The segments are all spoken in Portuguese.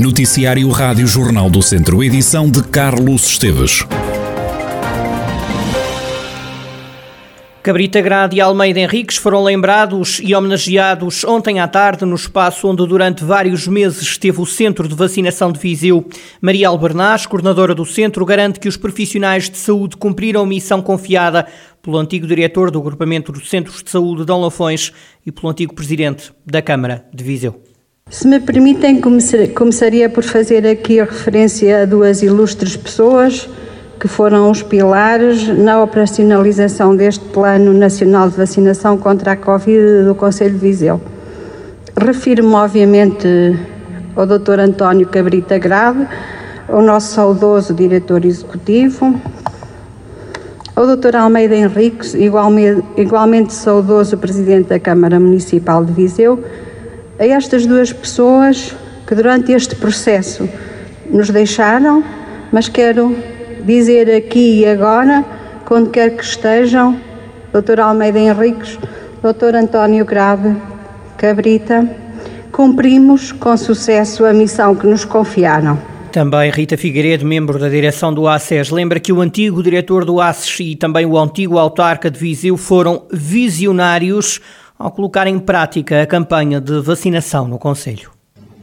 Noticiário Rádio Jornal do Centro, edição de Carlos Esteves. Cabrita Grade e Almeida Henriques foram lembrados e homenageados ontem à tarde no espaço onde durante vários meses esteve o Centro de Vacinação de Viseu. Maria Albernaz, coordenadora do centro, garante que os profissionais de saúde cumpriram a missão confiada pelo antigo diretor do agrupamento dos Centros de Saúde Dom Lafões e pelo antigo presidente da Câmara de Viseu. Se me permitem, começaria por fazer aqui a referência a duas ilustres pessoas que foram os pilares na operacionalização deste Plano Nacional de Vacinação contra a Covid do Conselho de Viseu. Refiro-me, obviamente, ao Dr. António Cabrita Grave, ao nosso saudoso diretor executivo, ao Dr. Almeida Henriques, igualmente, igualmente saudoso presidente da Câmara Municipal de Viseu, a estas duas pessoas que durante este processo nos deixaram, mas quero dizer aqui e agora, quando quer que estejam, Dr. Almeida Henriques, Dr. António Grave, Cabrita, cumprimos com sucesso a missão que nos confiaram. Também Rita Figueiredo, membro da direção do ACES, lembra que o antigo diretor do ACES e também o antigo autarca de Viseu foram visionários ao colocar em prática a campanha de vacinação no Conselho.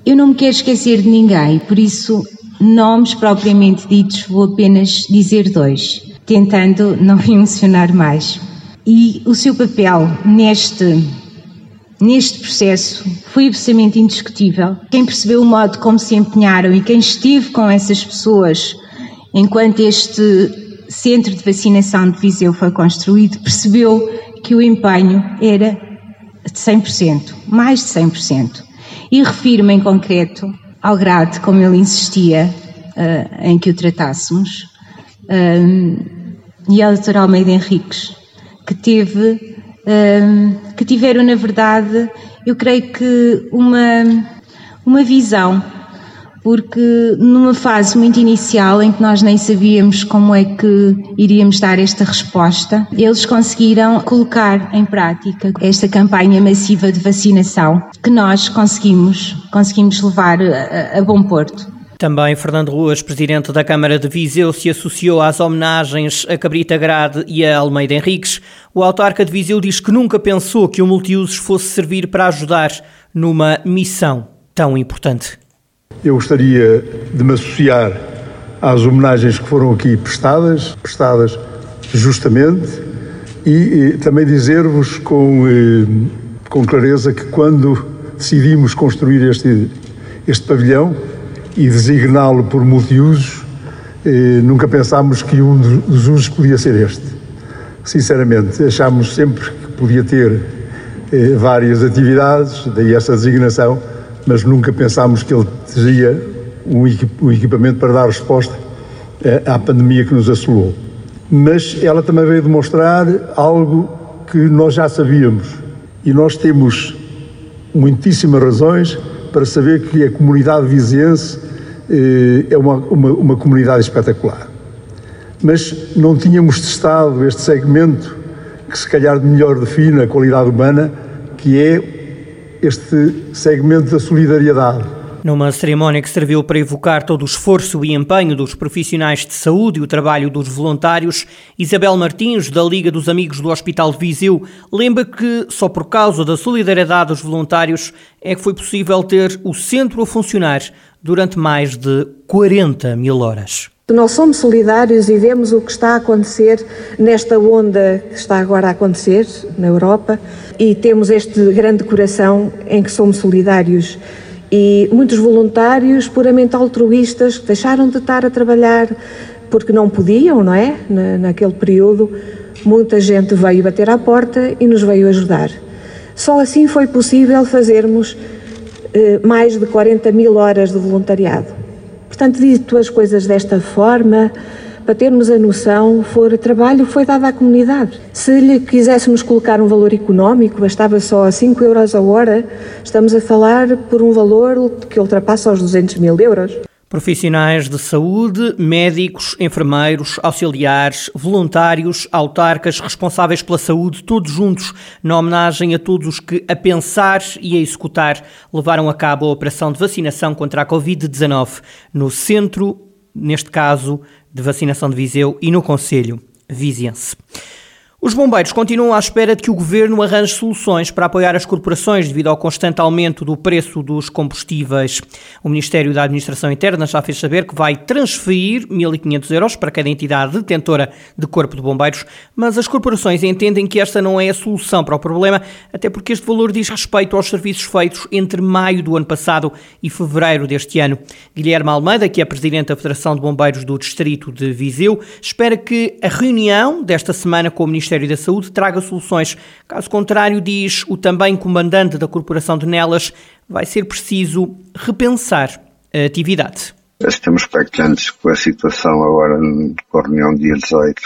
Eu não me quero esquecer de ninguém, por isso Nomes propriamente ditos, vou apenas dizer dois, tentando não mencionar mais. E o seu papel neste, neste processo foi absolutamente indiscutível. Quem percebeu o modo como se empenharam e quem esteve com essas pessoas enquanto este centro de vacinação de Viseu foi construído, percebeu que o empenho era de 100%, mais de 100%. E refiro-me em concreto ao grado como ele insistia uh, em que o tratássemos, um, e ao Dr. Almeida Henriques, que teve, um, que tiveram, na verdade, eu creio que uma, uma visão porque numa fase muito inicial em que nós nem sabíamos como é que iríamos dar esta resposta, eles conseguiram colocar em prática esta campanha massiva de vacinação que nós conseguimos, conseguimos levar a, a bom porto. Também Fernando Ruas, presidente da Câmara de Viseu, se associou às homenagens a Cabrita Grade e a Almeida Henriques. O autarca de Viseu diz que nunca pensou que o multiusos fosse servir para ajudar numa missão tão importante. Eu gostaria de me associar às homenagens que foram aqui prestadas, prestadas justamente, e, e também dizer-vos com, eh, com clareza que quando decidimos construir este, este pavilhão e designá-lo por multiusos, eh, nunca pensámos que um dos usos podia ser este. Sinceramente, achámos sempre que podia ter eh, várias atividades, daí essa designação, mas nunca pensámos que ele teria um equipamento para dar resposta eh, à pandemia que nos assolou. Mas ela também veio demonstrar algo que nós já sabíamos e nós temos muitíssimas razões para saber que a comunidade viziense eh, é uma, uma, uma comunidade espetacular. Mas não tínhamos testado este segmento que se calhar melhor define a qualidade humana, que é este segmento da solidariedade. Numa cerimónia que serviu para evocar todo o esforço e empenho dos profissionais de saúde e o trabalho dos voluntários, Isabel Martins, da Liga dos Amigos do Hospital de Viseu, lembra que só por causa da solidariedade dos voluntários é que foi possível ter o centro a funcionar durante mais de 40 mil horas. Nós somos solidários e vemos o que está a acontecer nesta onda que está agora a acontecer na Europa e temos este grande coração em que somos solidários. E muitos voluntários puramente altruístas deixaram de estar a trabalhar porque não podiam, não é? Na, naquele período, muita gente veio bater à porta e nos veio ajudar. Só assim foi possível fazermos eh, mais de 40 mil horas de voluntariado. Portanto, dito as coisas desta forma, para termos a noção, for trabalho foi dado à comunidade. Se lhe quiséssemos colocar um valor económico, bastava só 5 euros a hora, estamos a falar por um valor que ultrapassa os 200 mil euros. Profissionais de saúde, médicos, enfermeiros, auxiliares, voluntários, autarcas, responsáveis pela saúde, todos juntos, na homenagem a todos os que, a pensar e a executar, levaram a cabo a operação de vacinação contra a Covid-19 no centro, neste caso, de vacinação de Viseu e no Conselho Viziense. Os bombeiros continuam à espera de que o governo arranje soluções para apoiar as corporações devido ao constante aumento do preço dos combustíveis. O Ministério da Administração Interna já fez saber que vai transferir 1.500 euros para cada entidade detentora de corpo de bombeiros, mas as corporações entendem que esta não é a solução para o problema, até porque este valor diz respeito aos serviços feitos entre maio do ano passado e fevereiro deste ano. Guilherme Almeida, que é presidente da Federação de Bombeiros do Distrito de Viseu, espera que a reunião desta semana com o Ministério Ministério da Saúde traga soluções. Caso contrário, diz o também comandante da Corporação de Nelas, vai ser preciso repensar a atividade. Estamos expectantes com a situação agora com a reunião dia 18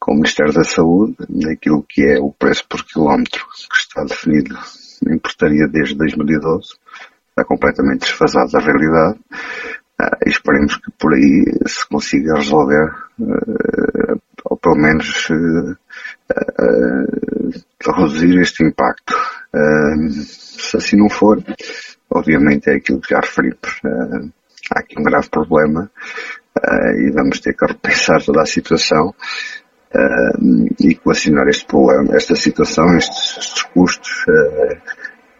com o Ministério da Saúde, daquilo que é o preço por quilómetro que está definido em portaria desde 2012, está completamente desfasado da realidade. E esperemos que por aí se consiga resolver, uh, pelo menos uh, reduzir este impacto. se assim não for, obviamente é aquilo que já referimos. há aqui um grave problema e vamos ter que repensar toda a situação e coacionar este problema, esta situação, estes, estes custos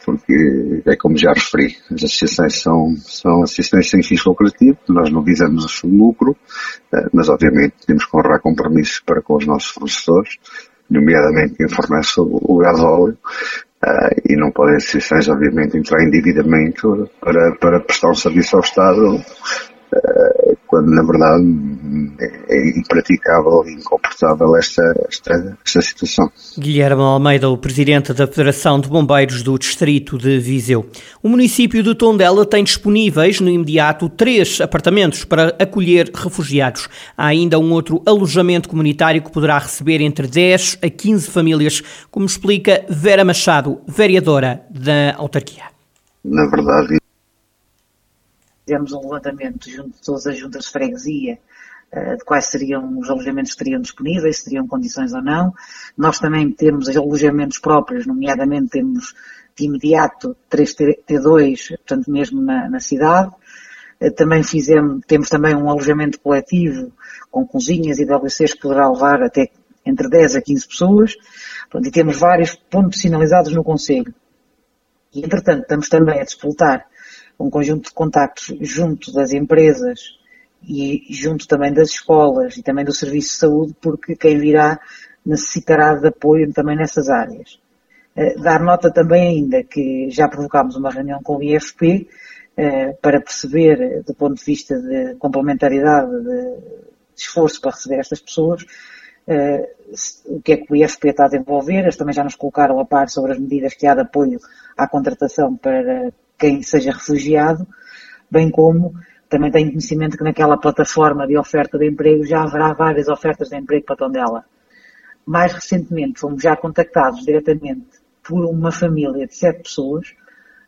porque é como já referi, as associações são, são associações sem fins lucrativos, nós não visamos lucro, eh, mas obviamente temos que honrar compromissos para com os nossos fornecedores, nomeadamente quem fornece o gasóleo, Uh, e não podem associações, obviamente, entrar em endividamento para, para prestar um serviço ao Estado uh, quando na verdade é impraticável e incomportável esta, esta, esta situação. Guilherme Almeida, o presidente da Federação de Bombeiros do Distrito de Viseu. O município de Tondela tem disponíveis no imediato três apartamentos para acolher refugiados. Há ainda um outro alojamento comunitário que poderá receber entre 10 a 15 famílias, como explica Vera Machado, vereadora da autarquia. Na verdade, fizemos um levantamento junto de todas as juntas de freguesia uh, de quais seriam os alojamentos que estariam disponíveis, se teriam condições ou não. Nós também temos alojamentos próprios, nomeadamente temos de imediato 3T2, portanto mesmo na, na cidade. Uh, também fizemos, temos também um alojamento coletivo com cozinhas e WCs que poderá levar até entre 10 a 15 pessoas. E temos vários pontos sinalizados no Conselho. E, entretanto, estamos também a disputar um conjunto de contactos junto das empresas e junto também das escolas e também do Serviço de Saúde, porque quem virá necessitará de apoio também nessas áreas. Eh, dar nota também ainda que já provocámos uma reunião com o IFP eh, para perceber, do ponto de vista de complementaridade de esforço para receber estas pessoas, eh, o que é que o IFP está a desenvolver. Eles também já nos colocaram a par sobre as medidas que há de apoio à contratação para quem seja refugiado, bem como também tenho conhecimento que naquela plataforma de oferta de emprego já haverá várias ofertas de emprego para Tondela. Mais recentemente fomos já contactados diretamente por uma família de sete pessoas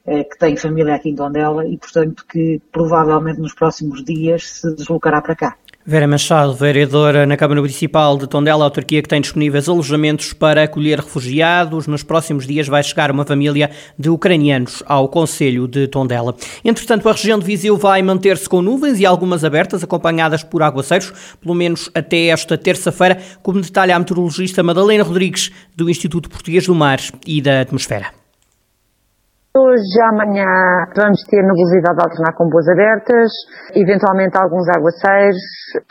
eh, que tem família aqui em Tondela e, portanto, que provavelmente nos próximos dias se deslocará para cá. Vera Machado, vereadora na Câmara Municipal de Tondela, autarquia que tem disponíveis alojamentos para acolher refugiados. Nos próximos dias vai chegar uma família de ucranianos ao Conselho de Tondela. Entretanto, a região de Viseu vai manter-se com nuvens e algumas abertas, acompanhadas por aguaceiros, pelo menos até esta terça-feira, como detalha a meteorologista Madalena Rodrigues, do Instituto Português do Mar e da Atmosfera. Hoje, amanhã, vamos ter nebulosidade a alternar com boas abertas, eventualmente alguns aguaceiros,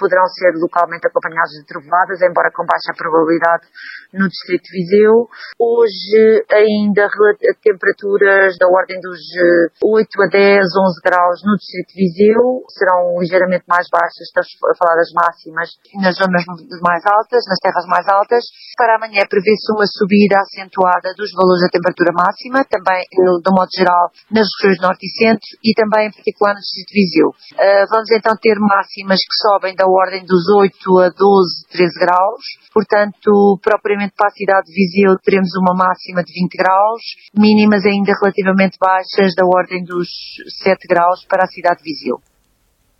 poderão ser localmente acompanhados de trovoadas, embora com baixa probabilidade no Distrito de Viseu. Hoje, ainda temperaturas da ordem dos 8 eh, a 10, 11 graus no Distrito de Viseu, serão ligeiramente mais baixas, estamos a falar das máximas, nas zonas mais altas, nas terras mais altas. Para amanhã prevê-se uma subida acentuada dos valores da temperatura máxima, também no de modo geral, nas regiões norte e centro e também em particular no distrito Viseu. Uh, vamos então ter máximas que sobem da ordem dos 8 a 12, 13 graus. Portanto, propriamente para a cidade de Viseu teremos uma máxima de 20 graus, mínimas ainda relativamente baixas da ordem dos 7 graus para a cidade de Viseu.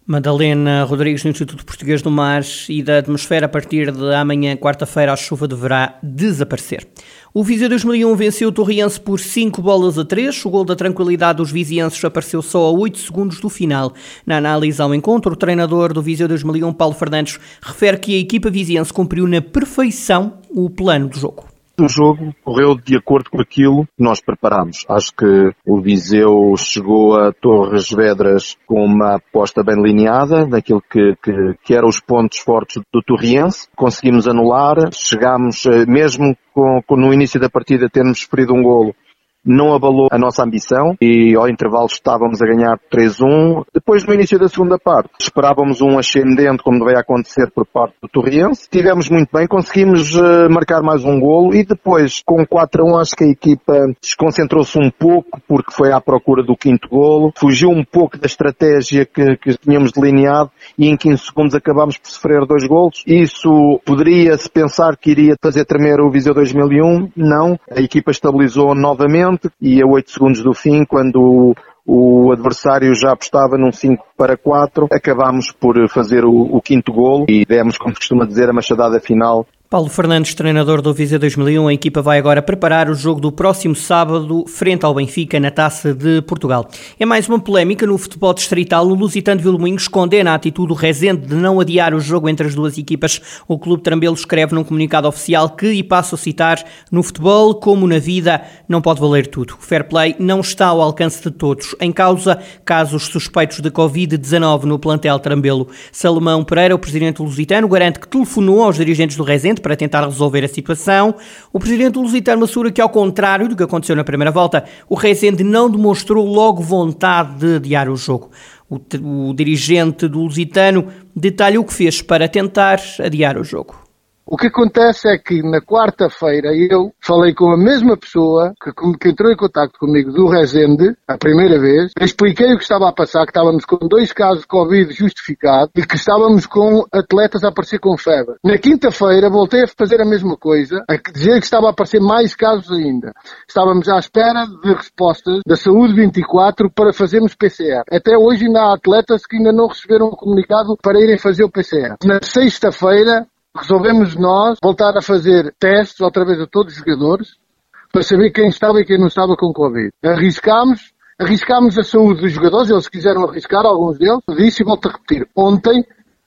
Madalena Rodrigues, do Instituto Português do Mar e da Atmosfera, a partir de amanhã, quarta-feira, a chuva deverá desaparecer. O Viseu 2001 venceu o Torriense por 5 bolas a 3. O gol da tranquilidade dos vizienses apareceu só a 8 segundos do final. Na análise ao encontro, o treinador do Viseu 2001, Paulo Fernandes, refere que a equipa viziense cumpriu na perfeição o plano do jogo o jogo correu de acordo com aquilo que nós preparámos. Acho que o Viseu chegou a Torres Vedras com uma aposta bem lineada, daquilo que, que, que eram os pontos fortes do Torriense. Conseguimos anular, chegámos, eh, mesmo com, com, no início da partida termos sofrido um golo, não abalou a nossa ambição e ao intervalo estávamos a ganhar 3-1. Depois no início da segunda parte esperávamos um ascendente como deveria acontecer por parte do Torriense. Tivemos muito bem, conseguimos uh, marcar mais um golo e depois com 4-1 acho que a equipa desconcentrou-se um pouco porque foi à procura do quinto golo, fugiu um pouco da estratégia que, que tínhamos delineado e em 15 segundos acabámos por sofrer dois golos. Isso poderia-se pensar que iria fazer tremer o Viseu 2001, não. A equipa estabilizou novamente e a 8 segundos do fim, quando o adversário já apostava num 5 para 4, acabámos por fazer o, o quinto golo e demos, como costuma dizer, a machadada final Paulo Fernandes, treinador do Viseu 2001, a equipa vai agora preparar o jogo do próximo sábado frente ao Benfica na Taça de Portugal. É mais uma polémica no futebol distrital. O Lusitano de Vilmoinhos condena a atitude do Rezende de não adiar o jogo entre as duas equipas. O Clube Trambelo escreve num comunicado oficial que, e passo a citar, no futebol, como na vida, não pode valer tudo. O fair play não está ao alcance de todos. Em causa, casos suspeitos de Covid-19 no plantel Trambelo. Salomão Pereira, o presidente lusitano, garante que telefonou aos dirigentes do Rezende para tentar resolver a situação. O presidente Lusitano assura que, ao contrário do que aconteceu na primeira volta, o Rezende não demonstrou logo vontade de adiar o jogo. O, o dirigente do Lusitano detalha o que fez para tentar adiar o jogo. O que acontece é que na quarta-feira eu falei com a mesma pessoa que, que entrou em contato comigo do Resende, a primeira vez, expliquei o que estava a passar, que estávamos com dois casos de Covid justificados e que estávamos com atletas a aparecer com febre. Na quinta-feira voltei a fazer a mesma coisa, a dizer que estava a aparecer mais casos ainda. Estávamos à espera de respostas da Saúde 24 para fazermos PCR. Até hoje ainda há atletas que ainda não receberam o comunicado para irem fazer o PCR. Na sexta-feira resolvemos nós voltar a fazer testes outra vez a todos os jogadores para saber quem estava e quem não estava com Covid. Arriscámos, arriscámos a saúde dos jogadores, eles quiseram arriscar, alguns deles, disse e volto a repetir. Ontem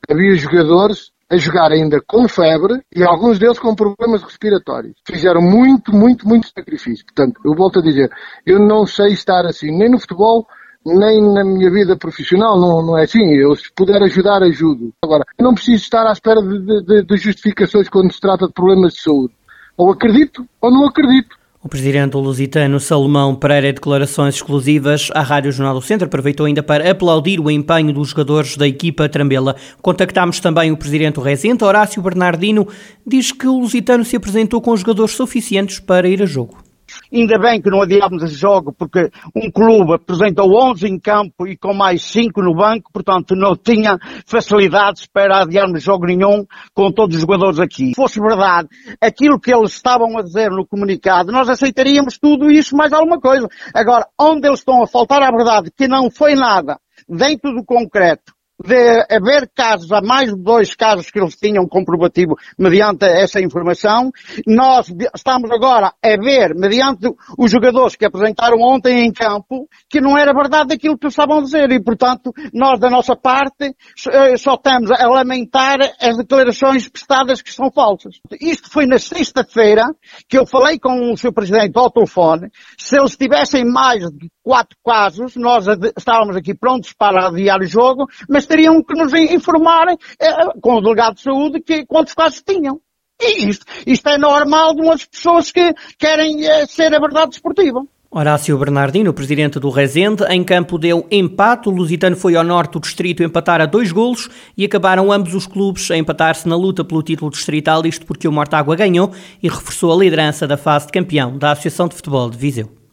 havia jogadores a jogar ainda com febre e alguns deles com problemas respiratórios. Fizeram muito, muito, muito sacrifício. Portanto, eu volto a dizer, eu não sei estar assim, nem no futebol, nem na minha vida profissional, não, não é assim. Eu, se puder ajudar, ajudo. Agora, não preciso estar à espera de, de, de justificações quando se trata de problemas de saúde. Ou acredito ou não acredito. O presidente lusitano Salomão Pereira, declarações exclusivas à Rádio Jornal do Centro, aproveitou ainda para aplaudir o empenho dos jogadores da equipa Trambela. Contactámos também o presidente Residente, Horácio Bernardino, diz que o lusitano se apresentou com jogadores suficientes para ir a jogo. Ainda bem que não adiámos esse jogo, porque um clube apresentou 11 em campo e com mais 5 no banco, portanto não tinha facilidades para adiarmos jogo nenhum com todos os jogadores aqui. Se fosse verdade, aquilo que eles estavam a dizer no comunicado, nós aceitaríamos tudo isso mais alguma coisa. Agora, onde eles estão a faltar à verdade, que não foi nada dentro do concreto, de haver casos, há mais de dois casos que eles tinham comprovativo mediante essa informação. Nós estamos agora a ver, mediante os jogadores que apresentaram ontem em campo, que não era verdade aquilo que estavam a dizer e, portanto, nós da nossa parte eh, só estamos a lamentar as declarações prestadas que são falsas. Isto foi na sexta-feira que eu falei com o seu presidente ao telefone. Se eles tivessem mais de quatro casos, nós estávamos aqui prontos para adiar o jogo, mas teriam que nos informar eh, com o delegado de saúde que, quantos casos tinham. E isto, isto é normal de umas pessoas que querem eh, ser a verdade esportiva. Horácio Bernardino, presidente do Rezende, em campo deu empate. O Lusitano foi ao norte do distrito empatar a dois golos e acabaram ambos os clubes a empatar-se na luta pelo título distrital, isto porque o Mortágua ganhou e reforçou a liderança da fase de campeão da Associação de Futebol de Viseu.